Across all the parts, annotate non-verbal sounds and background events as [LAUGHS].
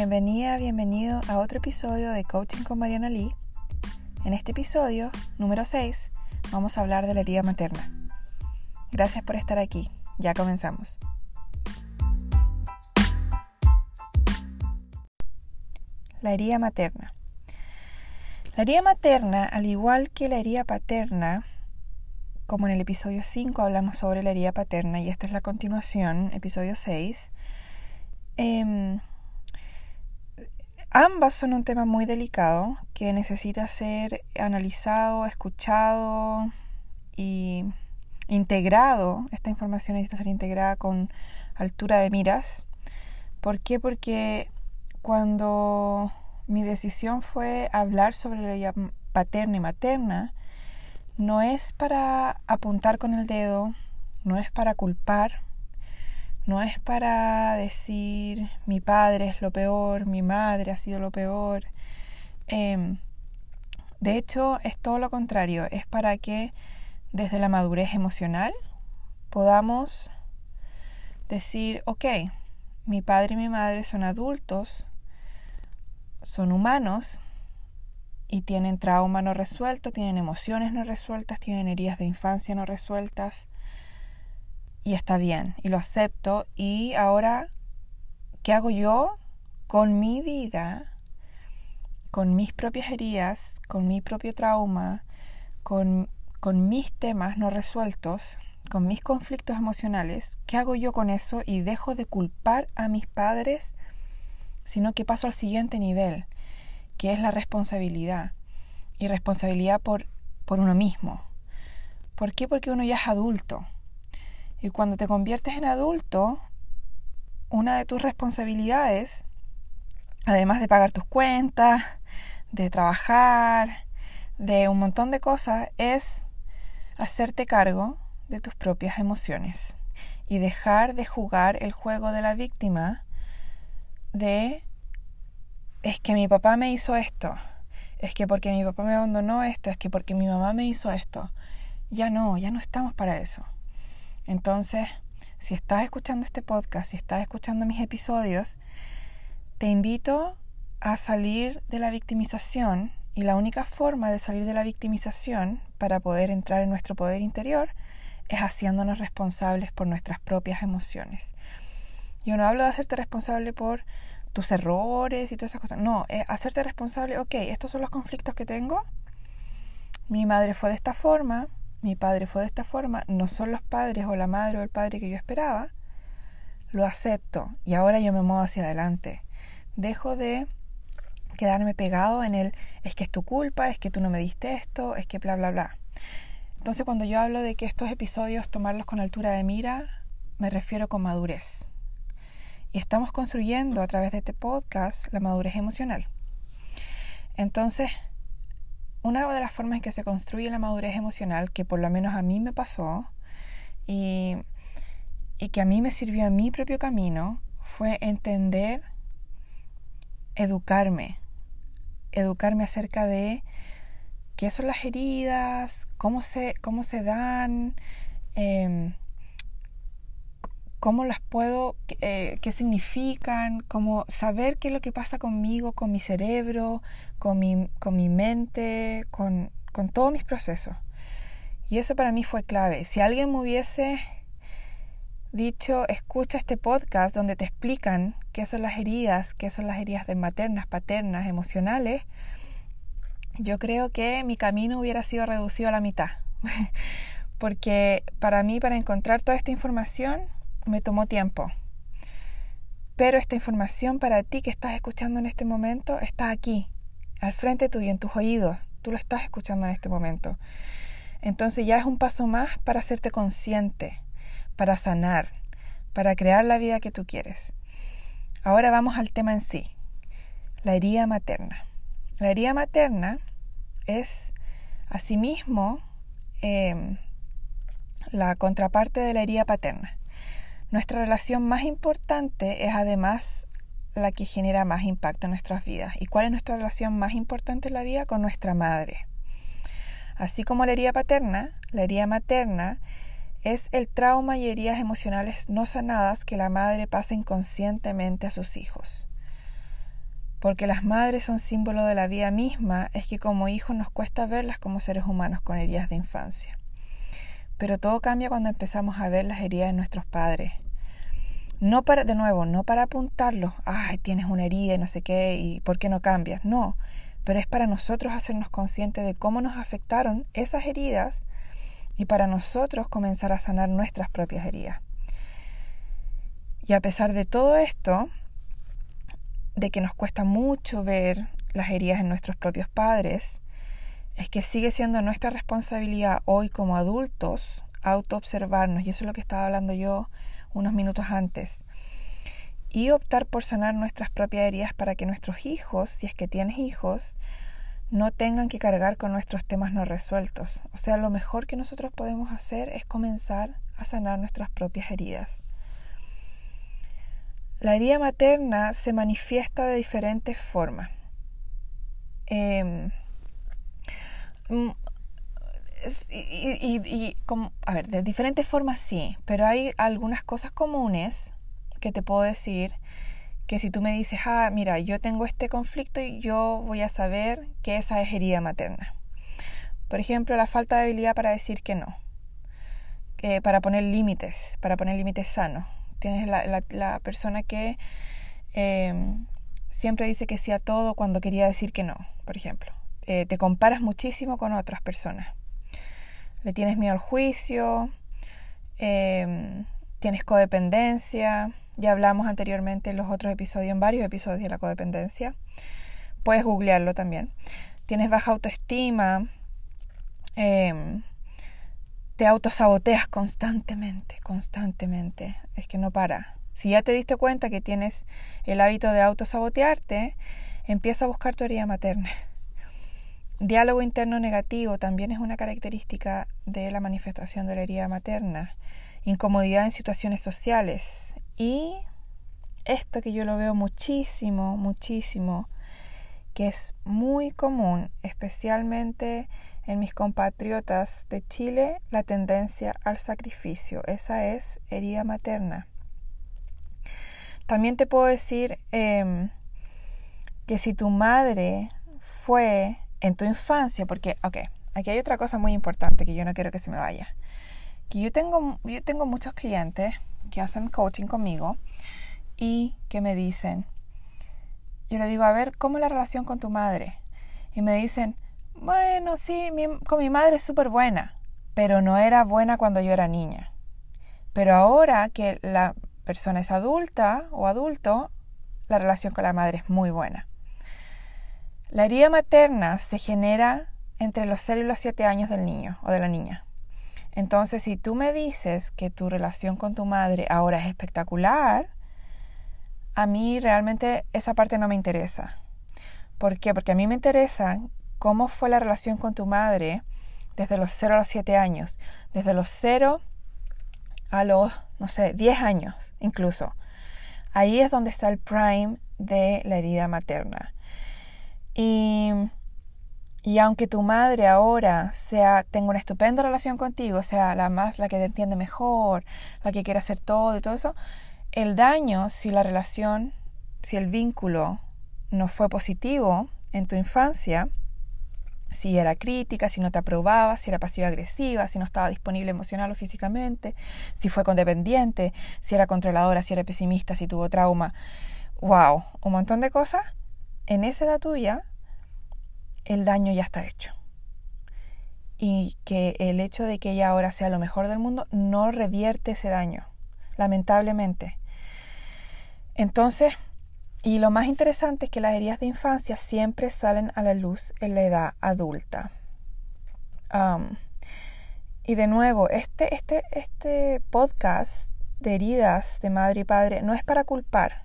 Bienvenida, bienvenido a otro episodio de Coaching con Mariana Lee. En este episodio, número 6, vamos a hablar de la herida materna. Gracias por estar aquí. Ya comenzamos. La herida materna. La herida materna, al igual que la herida paterna, como en el episodio 5 hablamos sobre la herida paterna y esta es la continuación, episodio 6, em, ambas son un tema muy delicado que necesita ser analizado, escuchado y integrado. Esta información necesita ser integrada con altura de miras. ¿Por qué? Porque cuando mi decisión fue hablar sobre la paterna y materna, no es para apuntar con el dedo, no es para culpar, no es para decir mi padre es lo peor, mi madre ha sido lo peor. Em, de hecho, es todo lo contrario, es para que desde la madurez emocional podamos decir, ok, mi padre y mi madre son adultos son humanos y tienen trauma no resuelto, tienen emociones no resueltas, tienen heridas de infancia no resueltas y está bien y lo acepto y ahora ¿qué hago yo con mi vida? con mis propias heridas, con mi propio trauma, con, con mis temas no resueltos, con mis conflictos emocionales, ¿qué hago yo con eso? Y dejo de culpar a mis padres sino que paso al siguiente nivel, que es la responsabilidad. Y responsabilidad por, por uno mismo. ¿Por qué? Porque uno ya es adulto. Y cuando te conviertes en adulto, una de tus responsabilidades, además de pagar tus cuentas, de trabajar, de un montón de cosas, es hacerte cargo de tus propias emociones y dejar de jugar el juego de la víctima de es que mi papá me hizo esto, es que porque mi papá me abandonó esto, es que porque mi mamá me hizo esto. Ya no, ya no estamos para eso. Entonces, si estás escuchando este podcast, si estás escuchando mis episodios, te invito a salir de la victimización y la única forma de salir de la victimización para poder entrar en nuestro poder interior es haciéndonos responsables por nuestras propias emociones. Yo no hablo de hacerte responsable por tus errores y todas esas cosas. No, es hacerte responsable, ok, estos son los conflictos que tengo. Mi madre fue de esta forma, mi padre fue de esta forma, no son los padres o la madre o el padre que yo esperaba. Lo acepto y ahora yo me muevo hacia adelante. Dejo de quedarme pegado en el es que es tu culpa, es que tú no me diste esto, es que bla, bla, bla. Entonces cuando yo hablo de que estos episodios tomarlos con altura de mira, me refiero con madurez. Y estamos construyendo a través de este podcast la madurez emocional. Entonces, una de las formas en que se construye la madurez emocional, que por lo menos a mí me pasó y, y que a mí me sirvió en mi propio camino, fue entender, educarme, educarme acerca de qué son las heridas, cómo se, cómo se dan, eh, cómo las puedo, eh, qué significan, cómo saber qué es lo que pasa conmigo, con mi cerebro, con mi, con mi mente, con, con todos mis procesos. Y eso para mí fue clave. Si alguien me hubiese dicho, escucha este podcast donde te explican qué son las heridas, qué son las heridas de maternas, paternas, emocionales, yo creo que mi camino hubiera sido reducido a la mitad. [LAUGHS] Porque para mí, para encontrar toda esta información, me tomó tiempo. Pero esta información para ti que estás escuchando en este momento está aquí, al frente tuyo, en tus oídos. Tú lo estás escuchando en este momento. Entonces ya es un paso más para hacerte consciente, para sanar, para crear la vida que tú quieres. Ahora vamos al tema en sí, la herida materna. La herida materna es asimismo em, la contraparte de la herida paterna. Nuestra relación más importante es además la que genera más impacto en nuestras vidas. ¿Y cuál es nuestra relación más importante en la vida? Con nuestra madre. Así como la herida paterna, la herida materna es el trauma y heridas emocionales no sanadas que la madre pasa inconscientemente a sus hijos. porque las madres son símbolo de la vida misma, es que como hijos nos cuesta verlas como seres humanos con heridas de infancia. Pero todo cambia cuando empezamos a ver las heridas de nuestros padres. No para, de nuevo, no para apuntarlos, ay, tienes una herida y no sé qué, y por qué no cambias. No, pero es para nosotros hacernos conscientes de cómo nos afectaron esas heridas y para nosotros comenzar a sanar nuestras propias heridas. Y a pesar de todo esto, de que nos cuesta mucho ver las heridas en nuestros propios padres, es que sigue siendo nuestra responsabilidad hoy como adultos autoobservarnos, y eso es lo que estaba hablando yo unos minutos antes, y optar por sanar nuestras propias heridas para que nuestros hijos, si es que tienes hijos, no tengan que cargar con nuestros temas no resueltos. O sea, lo mejor que nosotros podemos hacer es comenzar a sanar nuestras propias heridas. La herida materna se manifiesta de diferentes formas. Em, y, a ver, de diferentes formas sí, pero hay algunas cosas comunes que te puedo decir que si tú me dices, ah, mira, yo tengo este conflicto y yo voy a saber que esa es herida materna. Por ejemplo, la falta de habilidad para decir que no, para poner límites, para poner límites sanos. Tienes la, persona que em, siempre dice que sí a todo cuando quería decir que no, por ejemplo. Eh, te comparas muchísimo con otras personas le tienes miedo al juicio, em, tienes codependencia, ya hablamos anteriormente en los otros episodios, en varios episodios de la codependencia, puedes googlearlo también, tienes baja autoestima, eh, te autosaboteas constantemente, constantemente, es que no para. Si ya te diste cuenta que tienes el hábito de autosabotearte, empieza a buscar tu herida materna Diálogo interno negativo también es una característica de la manifestación de la herida materna. Incomodidad en situaciones sociales. Y esto que yo lo veo muchísimo, muchísimo, que es muy común, especialmente en mis compatriotas de Chile, la tendencia al sacrificio. Esa es herida materna. También te puedo decir em, que si tu madre fue en tu infancia, porque, ok, aquí hay otra cosa muy importante que yo no quiero que se me vaya. Que yo tengo, yo tengo muchos clientes que hacen coaching conmigo y que me dicen, yo le digo, a ver, ¿cómo es la relación con tu madre? Y me dicen, bueno, sí, con mi madre es súper buena, pero no era buena cuando yo era niña. Pero ahora que la persona es adulta o adulto, la relación con la madre es muy buena. La herida materna se genera entre los 0 y los 7 años del niño o de la niña. Entonces, si tú me dices que tu relación con tu madre ahora es espectacular, a mí realmente esa parte no me interesa. ¿Por qué? Porque a mí me interesa cómo fue la relación con tu madre desde los 0 a los 7 años, desde los 0 a los, no sé, 10 años incluso. Ahí es donde está el prime de la herida materna. Y, y aunque tu madre ahora sea, tenga una estupenda relación contigo, sea la más, la que te entiende mejor, la que quiere hacer todo y todo eso, el daño, si la relación, si el vínculo no fue positivo en tu infancia, si era crítica, si no te aprobaba, si era pasiva-agresiva, si no estaba disponible emocional o físicamente, si fue condependiente, si era controladora, si era pesimista, si tuvo trauma. ¡Wow! Un montón de cosas en esa edad tuya el daño ya está hecho. Y que el hecho de que ella ahora sea lo mejor del mundo no revierte ese daño, lamentablemente. Entonces, y lo más interesante es que las heridas de infancia siempre salen a la luz en la edad adulta. y de nuevo, este, este, este podcast de heridas de madre y padre no es para culpar,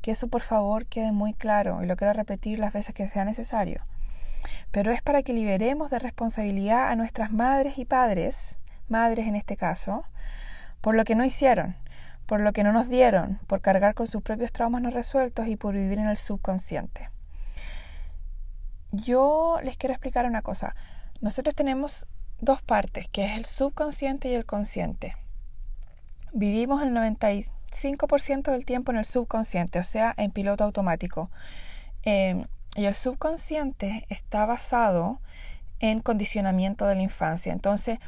que eso por favor quede muy claro y lo quiero repetir las veces que sea necesario. Pero es para que liberemos de responsabilidad a nuestras madres y padres, madres en este caso, por lo que no hicieron, por lo que no nos dieron, por cargar con sus propios traumas no resueltos y por vivir en el subconsciente. Yo les quiero explicar una cosa. Nosotros tenemos dos partes, que es el subconsciente y el consciente. Vivimos el 95% del tiempo en el subconsciente, o sea, en piloto automático. Em, y el subconsciente está basado en condicionamiento de la infancia. Entonces,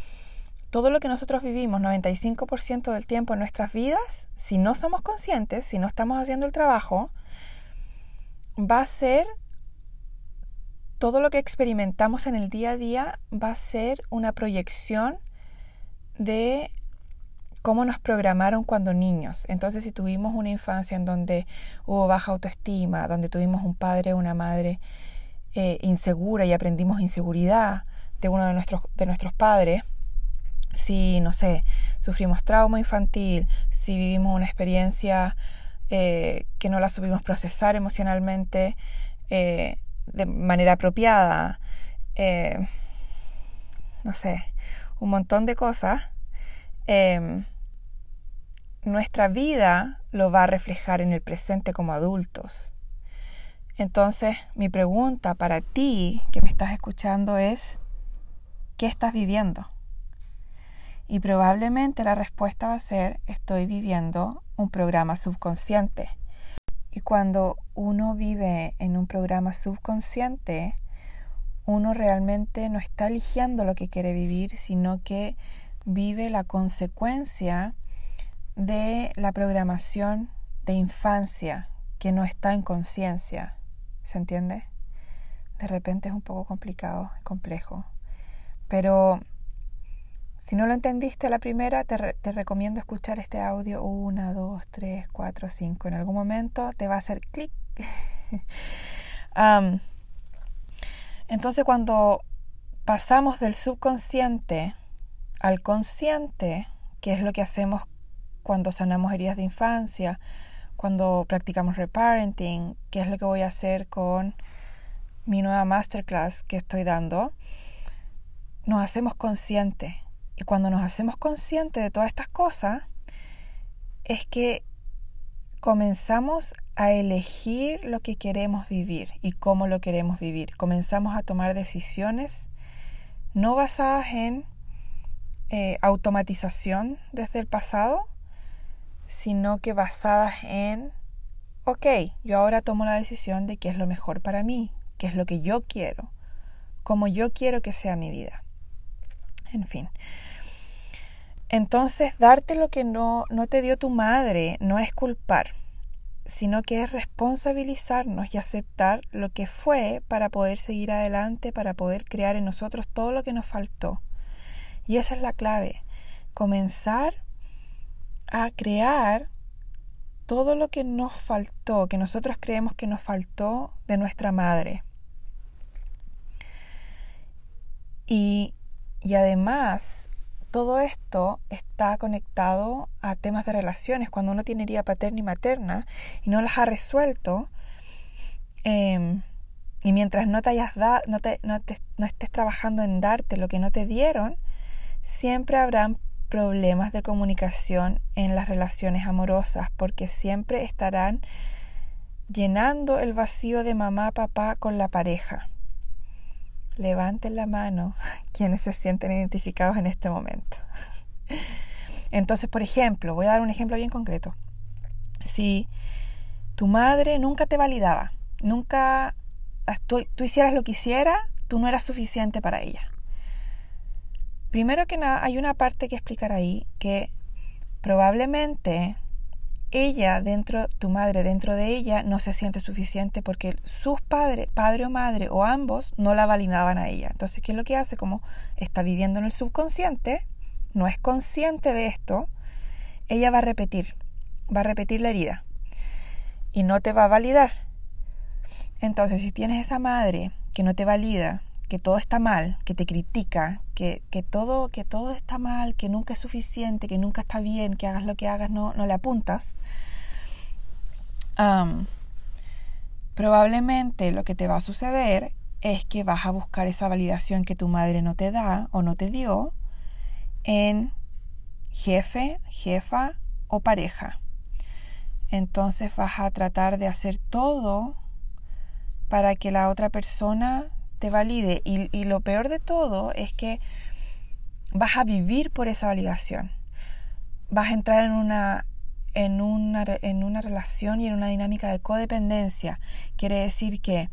todo lo que nosotros vivimos 95% del tiempo en nuestras vidas, si no somos conscientes, si no estamos haciendo el trabajo, va a ser todo lo que experimentamos en el día a día va a ser una proyección de cómo nos programaron cuando niños. Entonces, si tuvimos una infancia en donde hubo baja autoestima, donde tuvimos un padre o una madre eh, insegura y aprendimos inseguridad de uno de nuestros, de nuestros padres, si, no sé, sufrimos trauma infantil, si vivimos una experiencia eh, que no la supimos procesar emocionalmente eh, de manera apropiada, no sé, un montón de cosas, Em, nuestra vida lo va a reflejar en el presente como adultos. Entonces, mi pregunta para ti que me estás escuchando es, ¿qué estás viviendo? Y probablemente la respuesta va a ser, estoy viviendo un programa subconsciente. Y cuando uno vive en un programa subconsciente, uno realmente no está eligiendo lo que quiere vivir, sino que vive la consecuencia de la programación de infancia que no está en conciencia. ¿Se entiende? De repente es un poco complicado, complejo. Pero si no lo entendiste a la primera, te, recomiendo escuchar este audio una, dos, tres, cuatro, cinco. En algún momento te va a hacer clic. [LAUGHS] entonces cuando pasamos del subconsciente al consciente, que es lo que hacemos cuando sanamos heridas de infancia, cuando practicamos reparenting, que es lo que voy a hacer con mi nueva masterclass que estoy dando, nos hacemos conscientes. Y cuando nos hacemos conscientes de todas estas cosas, es que comenzamos a elegir lo que queremos vivir y cómo lo queremos vivir. Comenzamos a tomar decisiones no basadas en eh, automatización desde el pasado, sino que basadas en, ok, yo ahora tomo la decisión de qué es lo mejor para mí, qué es lo que yo quiero, cómo yo quiero que sea mi vida. En fin. Entonces, darte lo que no, no te dio tu madre no es culpar, sino que es responsabilizarnos y aceptar lo que fue para poder seguir adelante, para poder crear en nosotros todo lo que nos faltó. Y esa es la clave, comenzar a crear todo lo que nos faltó, que nosotros creemos que nos faltó de nuestra madre. Y, y además, todo esto está conectado a temas de relaciones. Cuando uno tiene herida paterna y materna y no las ha resuelto, em, y mientras no te hayas dado, no, te, no, no estés trabajando en darte lo que no te dieron, siempre habrán problemas de comunicación en las relaciones amorosas porque siempre estarán llenando el vacío de mamá, papá con la pareja. Levanten la mano [LAUGHS] quienes se sienten identificados en este momento. [LAUGHS] Entonces, por ejemplo, voy a dar un ejemplo bien concreto. Si tu madre nunca te validaba, nunca tú, tú hicieras lo que hicieras, tú no eras suficiente para ella. Primero que nada, hay una parte que explicar ahí que probablemente ella dentro, tu madre dentro de ella no se siente suficiente porque sus padres, padre o madre o ambos no la validaban a ella. Entonces, ¿qué es lo que hace? Como está viviendo en el subconsciente, no es consciente de esto, ella va a repetir, va a repetir la herida y no te va a validar. Entonces, si tienes esa madre que no te valida, que todo está mal, que te critica, que, todo, que todo está mal, que nunca es suficiente, que nunca está bien, que hagas lo que hagas, no, no le apuntas, probablemente lo que te va a suceder es que vas a buscar esa validación que tu madre no te da o no te dio en jefe, jefa o pareja. Entonces vas a tratar de hacer todo para que la otra persona te valide. Y, lo peor de todo es que vas a vivir por esa validación. Vas a entrar en una, en una, en una relación y en una dinámica de codependencia. Quiere decir que,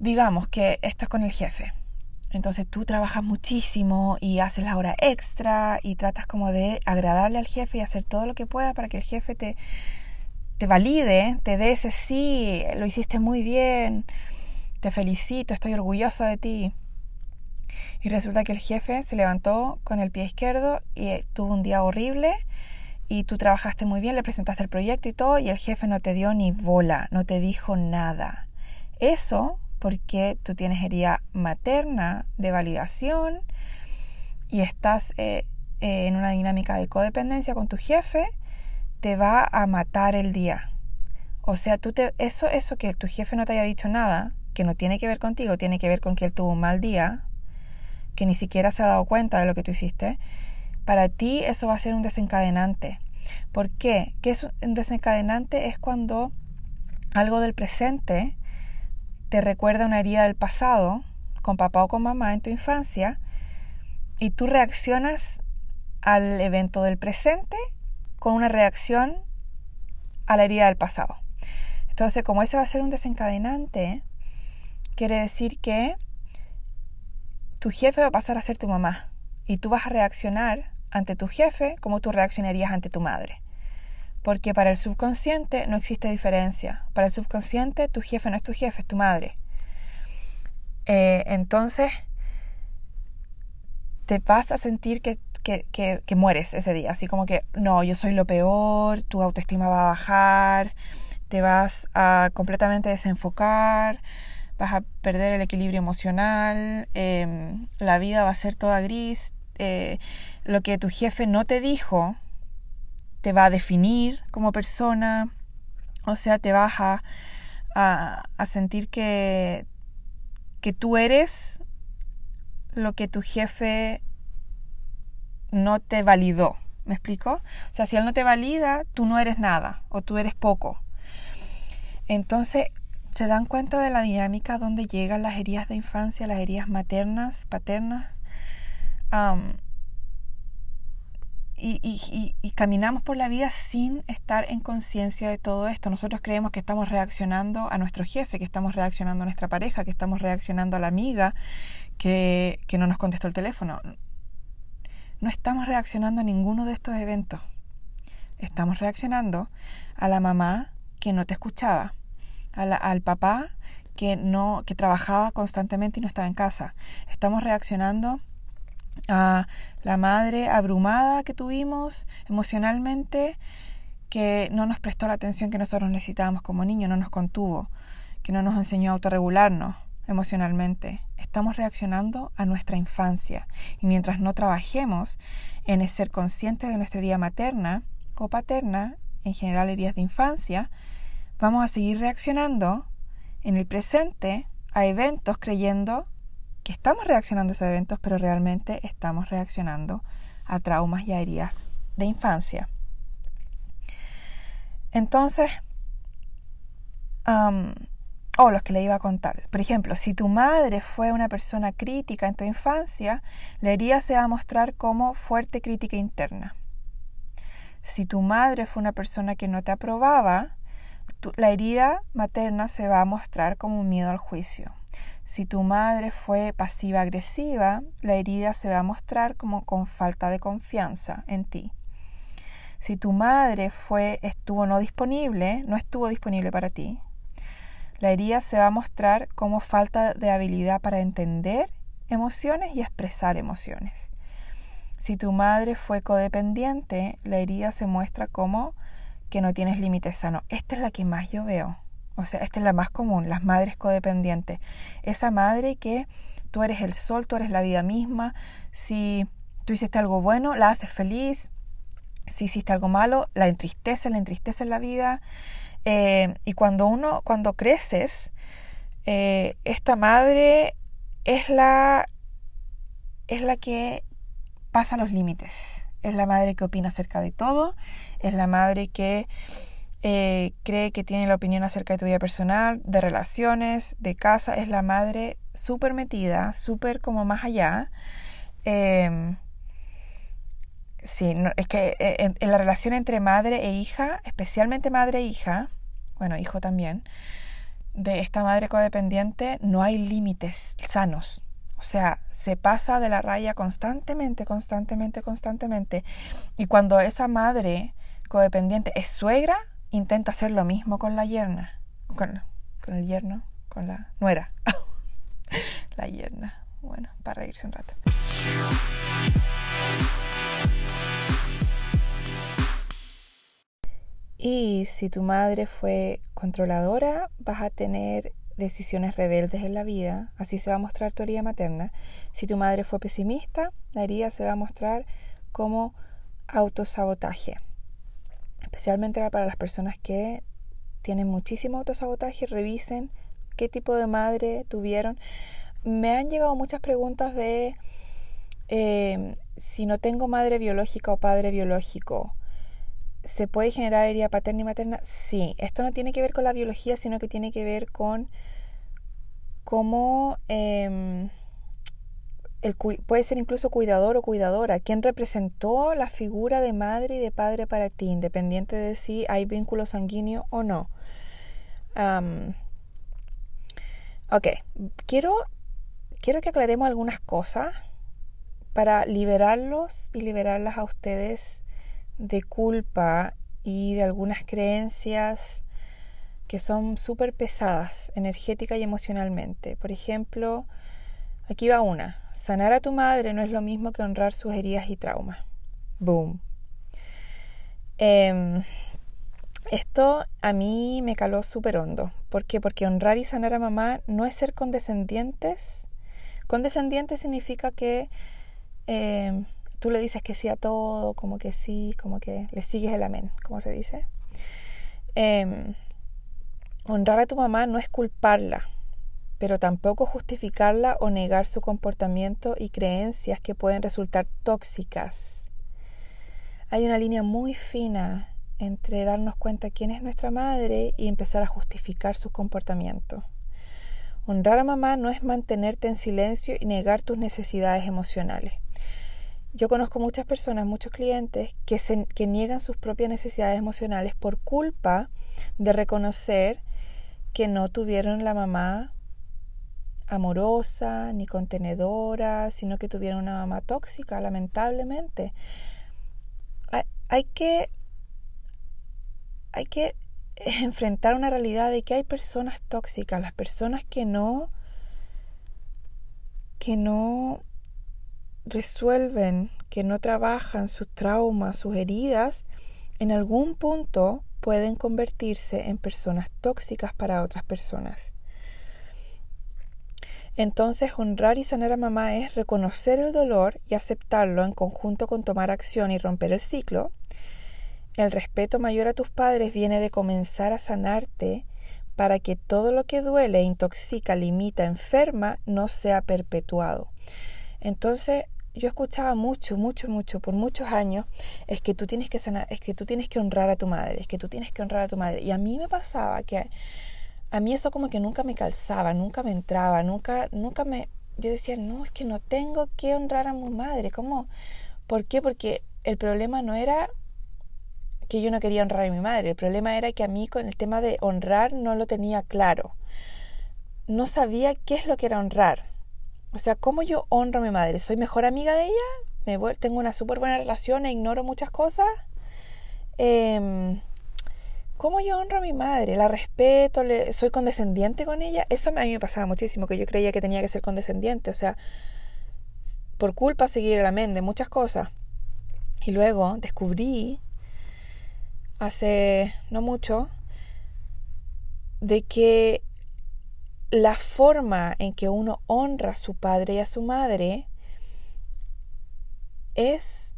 digamos que esto es con el jefe. Entonces tú trabajas muchísimo y haces la hora extra y tratas como de agradarle al jefe y hacer todo lo que pueda para que el jefe te, te valide, te dé ese sí, lo hiciste muy bien, te felicito, estoy orgulloso de ti. Y resulta que el jefe se levantó con el pie izquierdo y tuvo un día horrible y tú trabajaste muy bien, le presentaste el proyecto y todo y el jefe no te dio ni bola, no te dijo nada. Eso porque tú tienes herida materna de validación y estás eh, eh, en una dinámica de codependencia con tu jefe, te va a matar el día. O sea, tú te, eso, eso que tu jefe no te haya dicho nada, que no tiene que ver contigo, tiene que ver con que él tuvo un mal día, que ni siquiera se ha dado cuenta de lo que tú hiciste, para ti eso va a ser un desencadenante. ¿Por qué? Que es un desencadenante es cuando algo del presente te recuerda una herida del pasado con papá o con mamá en tu infancia y tú reaccionas al evento del presente con una reacción a la herida del pasado. Entonces, como ese va a ser un desencadenante, quiere decir que tu jefe va a pasar a ser tu mamá y tú vas a reaccionar ante tu jefe como tú reaccionarías ante tu madre. Porque para el subconsciente no existe diferencia. Para el subconsciente tu jefe no es tu jefe, es tu madre. Eh, entonces te vas a sentir que, que, mueres ese día. Así como que, no, yo soy lo peor, tu autoestima va a bajar, te vas a completamente desenfocar, vas a perder el equilibrio emocional, em, la vida va a ser toda gris. Eh, lo que tu jefe no te dijo te va a definir como persona, o sea, te vas a, a, sentir que, que tú eres lo que tu jefe no te validó. ¿Me explico? O sea, si él no te valida, tú no eres nada o tú eres poco. Entonces, se dan cuenta de la dinámica donde llegan las heridas de infancia, las heridas maternas, paternas y, caminamos por la vida sin estar en conciencia de todo esto. Nosotros creemos que estamos reaccionando a nuestro jefe, que estamos reaccionando a nuestra pareja, que estamos reaccionando a la amiga que, no nos contestó el teléfono. No estamos reaccionando a ninguno de estos eventos. Estamos reaccionando a la mamá que no te escuchaba, al papá que no que trabajaba constantemente y no estaba en casa. Estamos reaccionando a la madre abrumada que tuvimos emocionalmente, que no nos prestó la atención que nosotros necesitábamos como niños, no nos contuvo, que no nos enseñó a autorregularnos emocionalmente. Estamos reaccionando a nuestra infancia y mientras no trabajemos en ser conscientes de nuestra herida materna o paterna, en general heridas de infancia, vamos a seguir reaccionando en el presente a eventos creyendo estamos reaccionando a esos eventos, pero realmente estamos reaccionando a traumas y heridas de infancia. Entonces, o los que le iba a contar. Por ejemplo, si tu madre fue una persona crítica en tu infancia, la herida se va a mostrar como fuerte crítica interna. Si tu madre fue una persona que no te aprobaba, la herida materna se va a mostrar como miedo al juicio. Si tu madre fue pasiva-agresiva, la herida se va a mostrar como con falta de confianza en ti. Si tu madre fue estuvo no disponible, no estuvo disponible para ti, la herida se va a mostrar como falta de habilidad para entender emociones y expresar emociones. Si tu madre fue codependiente, la herida se muestra como que no tienes límites sanos. Esta es la que más yo veo. O sea, esta es la más común, las madres codependientes. Esa madre que tú eres el sol, tú eres la vida misma. Si tú hiciste algo bueno, la haces feliz. Si hiciste algo malo, la entristece, la entristece en la vida. Eh, y cuando uno, cuando creces, eh, esta madre es la, es la que pasa los límites. Es la madre que opina acerca de todo. Es la madre que eh, cree que tiene la opinión acerca de tu vida personal, de relaciones, de casa, es la madre súper metida, súper como más allá. Em, sí, es que eh, en, en, la relación entre madre e hija, especialmente madre e hija, bueno, hijo también, de esta madre codependiente, no hay límites sanos. O sea, se pasa de la raya constantemente, constantemente, constantemente. Y cuando esa madre codependiente es suegra, intenta hacer lo mismo con la yerna. Con, el yerno, con la nuera. [LAUGHS] la yerna. Bueno, para reírse un rato. Y si tu madre fue controladora, vas a tener decisiones rebeldes en la vida, así se va a mostrar tu herida materna. Si tu madre fue pesimista, la herida se va a mostrar como autosabotaje. Especialmente para las personas que tienen muchísimo autosabotaje, revisen qué tipo de madre tuvieron. Me han llegado muchas preguntas de eh, si no tengo madre biológica o padre biológico. ¿Se puede generar herida paterna y materna? Sí, esto no tiene que ver con la biología, sino que tiene que ver con cómo em, el, puede ser incluso cuidador o cuidadora, quién representó la figura de madre y de padre para ti, independiente de si hay vínculo sanguíneo o no. ok, quiero, quiero que aclaremos algunas cosas para liberarlos y liberarlas a ustedes de culpa y de algunas creencias que son súper pesadas energética y emocionalmente. Por ejemplo, aquí va una. Sanar a tu madre no es lo mismo que honrar sus heridas y traumas. Boom. Em, esto a mí me caló súper hondo. ¿Por qué? Porque honrar y sanar a mamá no es ser condescendientes. Condescendiente significa que em, tú le dices que sí a todo, como que sí, como que le sigues el amén, como se dice. Em, honrar a tu mamá no es culparla, pero tampoco justificarla o negar su comportamiento y creencias que pueden resultar tóxicas. Hay una línea muy fina entre darnos cuenta quién es nuestra madre y empezar a justificar su comportamiento. Honrar a mamá no es mantenerte en silencio y negar tus necesidades emocionales. Yo conozco muchas personas, muchos clientes que, se, que niegan sus propias necesidades emocionales por culpa de reconocer que no tuvieron la mamá amorosa ni contenedora, sino que tuvieron una mamá tóxica, lamentablemente. Hay, que hay que [LAUGHS] enfrentar una realidad de que hay personas tóxicas, las personas que no que no resuelven, que no trabajan sus traumas, sus heridas, en algún punto pueden convertirse en personas tóxicas para otras personas. Entonces, honrar y sanar a mamá es reconocer el dolor y aceptarlo en conjunto con tomar acción y romper el ciclo. El respeto mayor a tus padres viene de comenzar a sanarte para que todo lo que duele, intoxica, limita, enferma, no sea perpetuado. Entonces, yo escuchaba mucho, mucho, mucho, por muchos años, es que tú tienes que sanar, es que tú tienes que honrar a tu madre, es que tú tienes que honrar a tu madre. Y a mí me pasaba que a mí eso como que nunca me calzaba, nunca me entraba, nunca, nunca me... Yo decía, no, es que no tengo que honrar a mi madre. ¿Cómo? ¿Por qué? Porque el problema no era que yo no quería honrar a mi madre, el problema era que a mí con el tema de honrar no lo tenía claro. No sabía qué es lo que era honrar o sea, ¿cómo yo honro a mi madre? ¿Soy mejor amiga de ella? ¿Me ¿Tengo una súper buena relación e ignoro muchas cosas? Em, ¿Cómo yo honro a mi madre? ¿La respeto? Le, ¿Soy condescendiente con ella? Eso a mí me pasaba muchísimo, que yo creía que tenía que ser condescendiente. O sea, por culpa seguir la mente de muchas cosas. Y luego descubrí, hace no mucho, de que la forma en que uno honra a su padre y a su madre es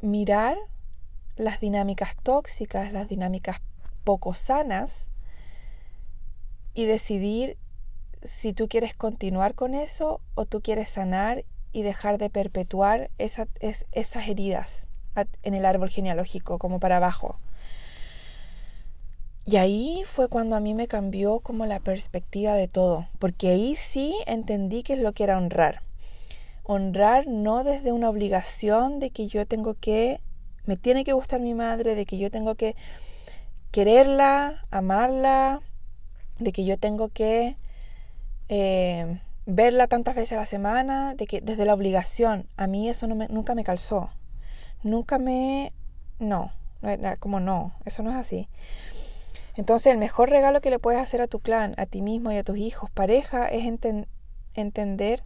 mirar las dinámicas tóxicas, las dinámicas poco sanas y decidir si tú quieres continuar con eso o tú quieres sanar y dejar de perpetuar esas heridas en el árbol genealógico como para abajo. Y ahí fue cuando a mí me cambió como la perspectiva de todo, porque ahí sí entendí qué es lo que era honrar. honrar no desde una obligación de que yo tengo que, me tiene que gustar mi madre, de que yo tengo que quererla, amarla, de que yo tengo que eh, verla tantas veces a la semana, de que desde la obligación, a mí eso no nunca me calzó, nunca me, no, como no, eso no es así. Entonces el mejor regalo que le puedes hacer a tu clan, a ti mismo y a tus hijos, pareja, es entender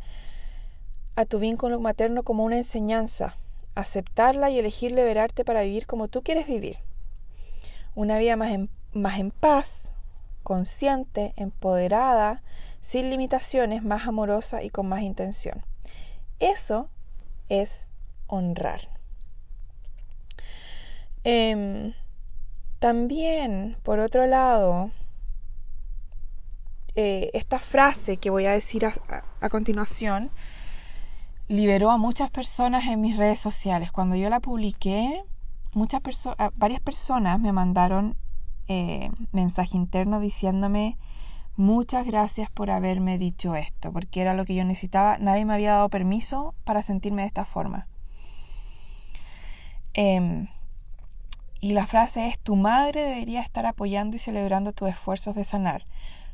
a tu vínculo materno como una enseñanza, aceptarla y elegir liberarte para vivir como tú quieres vivir. Una vida más en, paz, consciente, empoderada, sin limitaciones, más amorosa y con más intención. Eso es honrar. Em, también, por otro lado, eh, esta frase que voy a decir a, continuación liberó a muchas personas en mis redes sociales. Cuando yo la publiqué, muchas personas, varias personas me mandaron eh, mensaje interno diciéndome muchas gracias por haberme dicho esto, porque era lo que yo necesitaba. Nadie me había dado permiso para sentirme de esta forma. Em, y la frase es, tu madre debería estar apoyando y celebrando tus esfuerzos de sanar,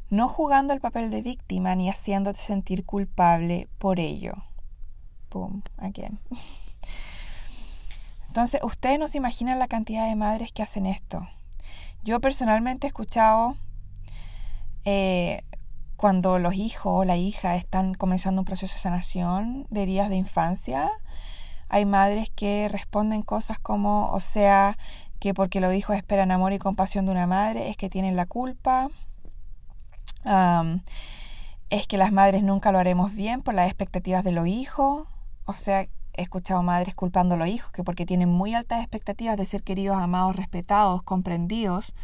no jugando el papel de víctima ni haciéndote sentir culpable por ello. Boom, again. [LAUGHS] Entonces, ustedes no se imaginan la cantidad de madres que hacen esto. Yo personalmente he escuchado eh, cuando los hijos o la hija están comenzando un proceso de sanación de heridas de infancia, hay madres que responden cosas como, o sea, que porque los hijos esperan amor y compasión de una madre es que tienen la culpa. es que las madres nunca lo haremos bien por las expectativas de los hijos. O sea, he escuchado madres culpando a los hijos que porque tienen muy altas expectativas de ser queridos, amados, respetados, comprendidos,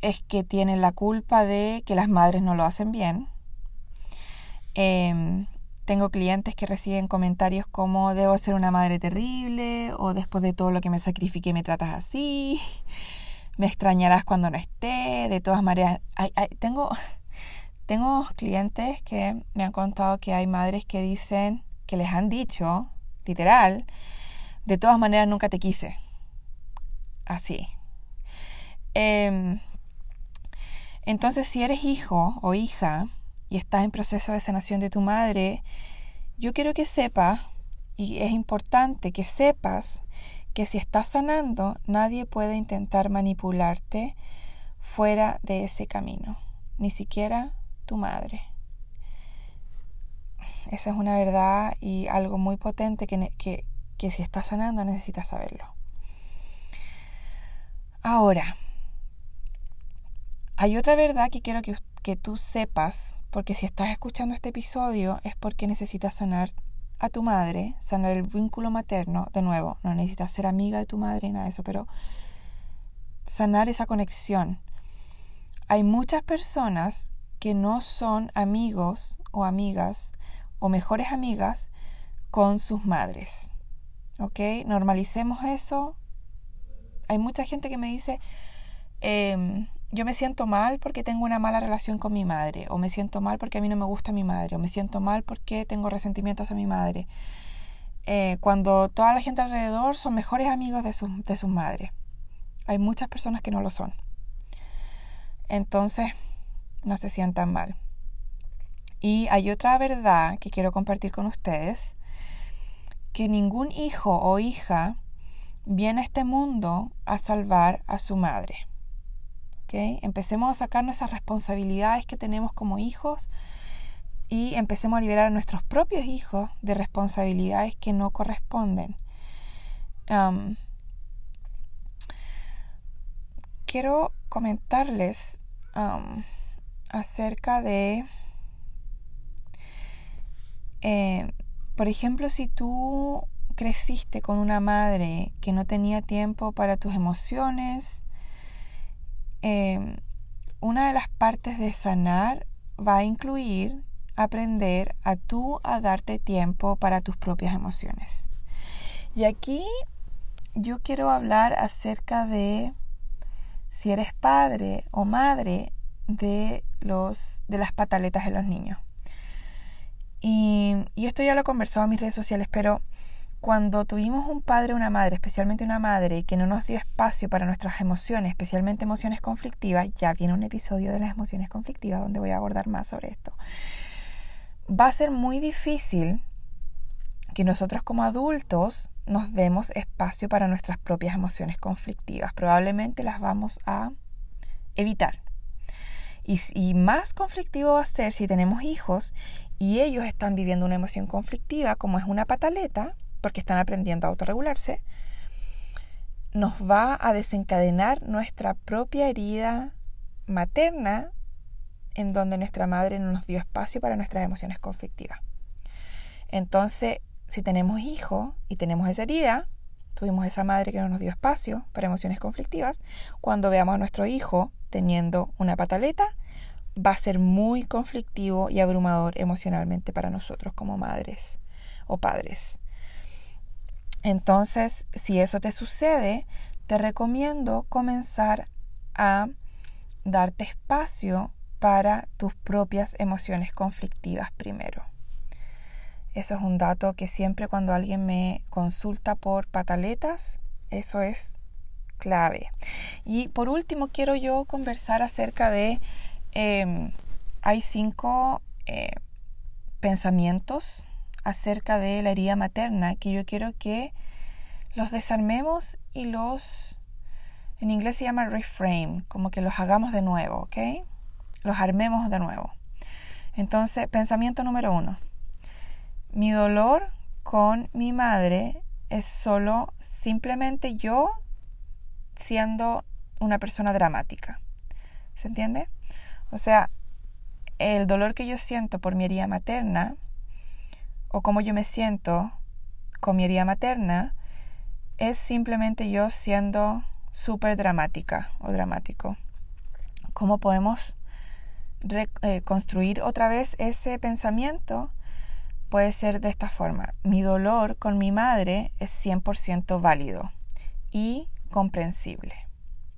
es que tienen la culpa de que las madres no lo hacen bien. Em, tengo clientes que reciben comentarios como debo ser una madre terrible o después de todo lo que me sacrifiqué me tratas así, [LAUGHS] me extrañarás cuando no esté, de todas maneras. tengo, [LAUGHS] tengo clientes que me han contado que hay madres que dicen, que les han dicho, literal, de todas maneras nunca te quise. Así. Em, entonces, si eres hijo o hija, y estás en proceso de sanación de tu madre, yo quiero que sepas, y es importante que sepas, que si estás sanando, nadie puede intentar manipularte fuera de ese camino, ni siquiera tu madre. Esa es una verdad y algo muy potente que, que, que si estás sanando necesitas saberlo. Ahora, hay otra verdad que quiero que, que tú sepas porque si estás escuchando este episodio es porque necesitas sanar a tu madre, sanar el vínculo materno, de nuevo, no necesitas ser amiga de tu madre ni nada de eso, pero sanar esa conexión. Hay muchas personas que no son amigos o amigas o mejores amigas con sus madres. ¿Ok? Normalicemos eso. Hay mucha gente que me dice, eh, yo me siento mal porque tengo una mala relación con mi madre, o me siento mal porque a mí no me gusta mi madre, o me siento mal porque tengo resentimientos a mi madre. Eh, cuando toda la gente alrededor son mejores amigos de, sus, de sus madres. Hay muchas personas que no lo son. Entonces, no se sientan mal. Y hay otra verdad que quiero compartir con ustedes, que ningún hijo o hija viene a este mundo a salvar a su madre. Empecemos a sacar esas responsabilidades que tenemos como hijos y empecemos a liberar a nuestros propios hijos de responsabilidades que no corresponden. quiero comentarles acerca de, eh, por ejemplo, si tú creciste con una madre que no tenía tiempo para tus emociones, Em, una de las partes de sanar va a incluir aprender a tú a darte tiempo para tus propias emociones. Y aquí yo quiero hablar acerca de si eres padre o madre de los de las pataletas de los niños. Y, y esto ya lo he conversado en mis redes sociales, pero cuando tuvimos un padre o una madre, especialmente una madre, que no nos dio espacio para nuestras emociones, especialmente emociones conflictivas, ya viene un episodio de las emociones conflictivas donde voy a abordar más sobre esto, va a ser muy difícil que nosotros como adultos nos demos espacio para nuestras propias emociones conflictivas. Probablemente las vamos a evitar. Y, y, más conflictivo va a ser si tenemos hijos y ellos están viviendo una emoción conflictiva como es una pataleta, porque están aprendiendo a autorregularse, nos va a desencadenar nuestra propia herida materna en donde nuestra madre no nos dio espacio para nuestras emociones conflictivas. Entonces, si tenemos hijos y tenemos esa herida, tuvimos esa madre que no nos dio espacio para emociones conflictivas, cuando veamos a nuestro hijo teniendo una pataleta, va a ser muy conflictivo y abrumador emocionalmente para nosotros como madres o padres. Entonces, si eso te sucede, te recomiendo comenzar a darte espacio para tus propias emociones conflictivas primero. Eso es un dato que siempre cuando alguien me consulta por pataletas, eso es clave. Y por último, quiero yo conversar acerca de, em, hay cinco eh, pensamientos acerca de la herida materna que yo quiero que los desarmemos y los, en inglés se llama reframe, como que los hagamos de nuevo, ¿ok? Los armemos de nuevo. Entonces, pensamiento número uno. Mi dolor con mi madre es solo simplemente yo siendo una persona dramática. ¿Se entiende? O sea, el dolor que yo siento por mi herida materna o cómo yo me siento con mi herida materna es simplemente yo siendo súper dramática o dramático. ¿Cómo podemos eh, otra vez ese pensamiento? Puede ser de esta forma. Mi dolor con mi madre es 100% válido y comprensible.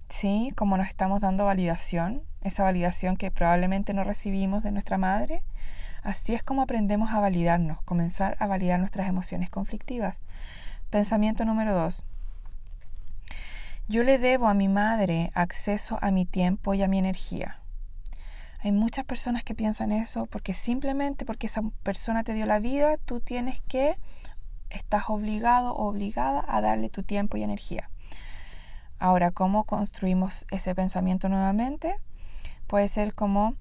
¿Sí? Como nos estamos dando validación, esa validación que probablemente no recibimos de nuestra madre, Así es como aprendemos a validarnos, comenzar a validar nuestras emociones conflictivas. Pensamiento número dos. Yo le debo a mi madre acceso a mi tiempo y a mi energía. Hay muchas personas que piensan eso porque simplemente porque esa persona te dio la vida, tú tienes que, estás obligado o obligada a darle tu tiempo y energía. Ahora, ¿cómo construimos ese pensamiento nuevamente? Puede ser como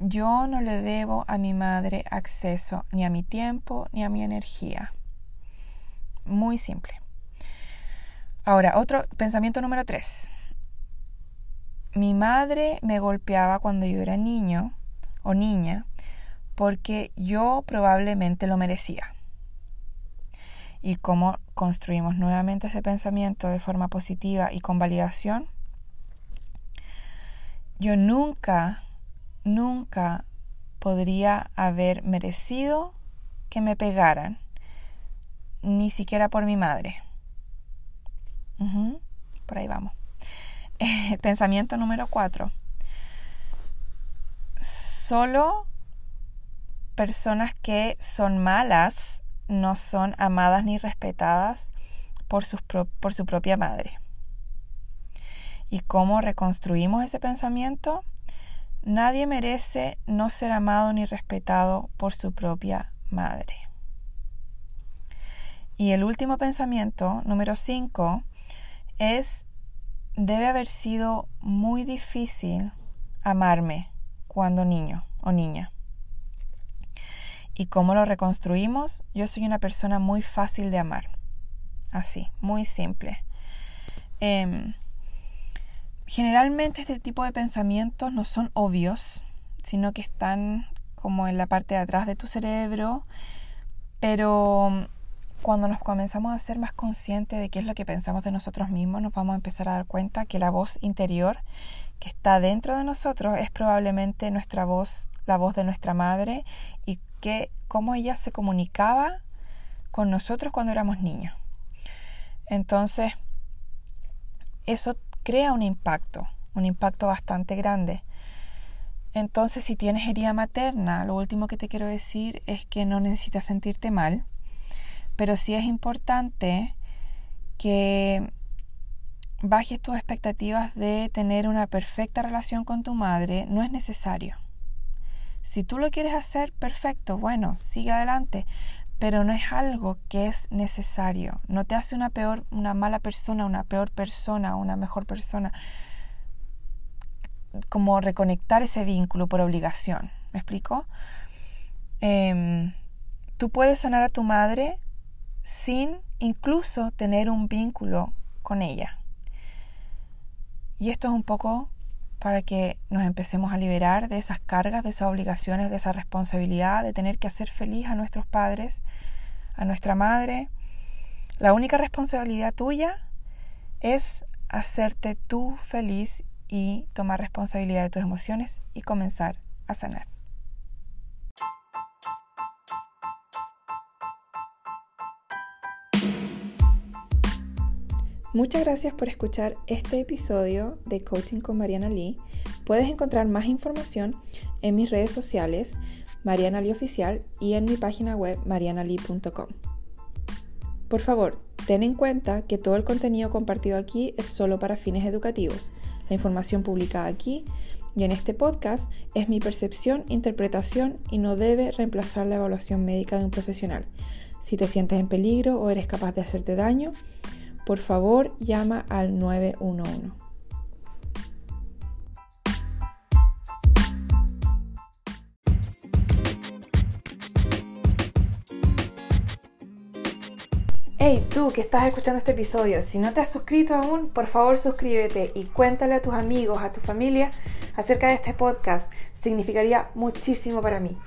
yo no le debo a mi madre acceso ni a mi tiempo ni a mi energía. Muy simple. Ahora, otro pensamiento número tres. Mi madre me golpeaba cuando yo era niño o niña porque yo probablemente lo merecía. ¿Y cómo construimos nuevamente ese pensamiento de forma positiva y con validación? Yo nunca nunca podría haber merecido que me pegaran, ni siquiera por mi madre. por ahí vamos. [LAUGHS] pensamiento número cuatro. Solo personas que son malas no son amadas ni respetadas por, por su propia madre. ¿Y cómo reconstruimos ese pensamiento? Nadie merece no ser amado ni respetado por su propia madre. Y el último pensamiento, número 5, es, debe haber sido muy difícil amarme cuando niño o niña. ¿Y cómo lo reconstruimos? Yo soy una persona muy fácil de amar. Así, muy simple. Em, Generalmente este tipo de pensamientos no son obvios, sino que están como en la parte de atrás de tu cerebro, pero cuando nos comenzamos a ser más conscientes de qué es lo que pensamos de nosotros mismos, nos vamos a empezar a dar cuenta que la voz interior que está dentro de nosotros es probablemente nuestra voz, la voz de nuestra madre y que cómo ella se comunicaba con nosotros cuando éramos niños. Entonces, eso crea un impacto, un impacto bastante grande. Entonces, si tienes herida materna, lo último que te quiero decir es que no necesitas sentirte mal, pero sí es importante que bajes tus expectativas de tener una perfecta relación con tu madre, no es necesario. Si tú lo quieres hacer, perfecto, bueno, sigue adelante, pero no es algo que es necesario. No te hace una peor, una mala persona, una peor persona, una mejor persona. Como reconectar ese vínculo por obligación. ¿Me explico? Em, tú puedes sanar a tu madre sin incluso tener un vínculo con ella. Y esto es un poco para que nos empecemos a liberar de esas cargas, de esas obligaciones, de esa responsabilidad de tener que hacer feliz a nuestros padres, a nuestra madre. La única responsabilidad tuya es hacerte tú feliz y tomar responsabilidad de tus emociones y comenzar a sanar. Muchas gracias por escuchar este episodio de Coaching con Mariana Lee. Puedes encontrar más información en mis redes sociales, Mariana Lee Oficial, y en mi página web, marianalee.com. Por favor, ten en cuenta que todo el contenido compartido aquí es solo para fines educativos. La información publicada aquí y en este podcast es mi percepción, interpretación y no debe reemplazar la evaluación médica de un profesional. Si te sientes en peligro o eres capaz de hacerte daño, por favor llama al 911. Hey, tú que estás escuchando este episodio, si no te has suscrito aún, por favor suscríbete y cuéntale a tus amigos, a tu familia acerca de este podcast. Significaría muchísimo para mí.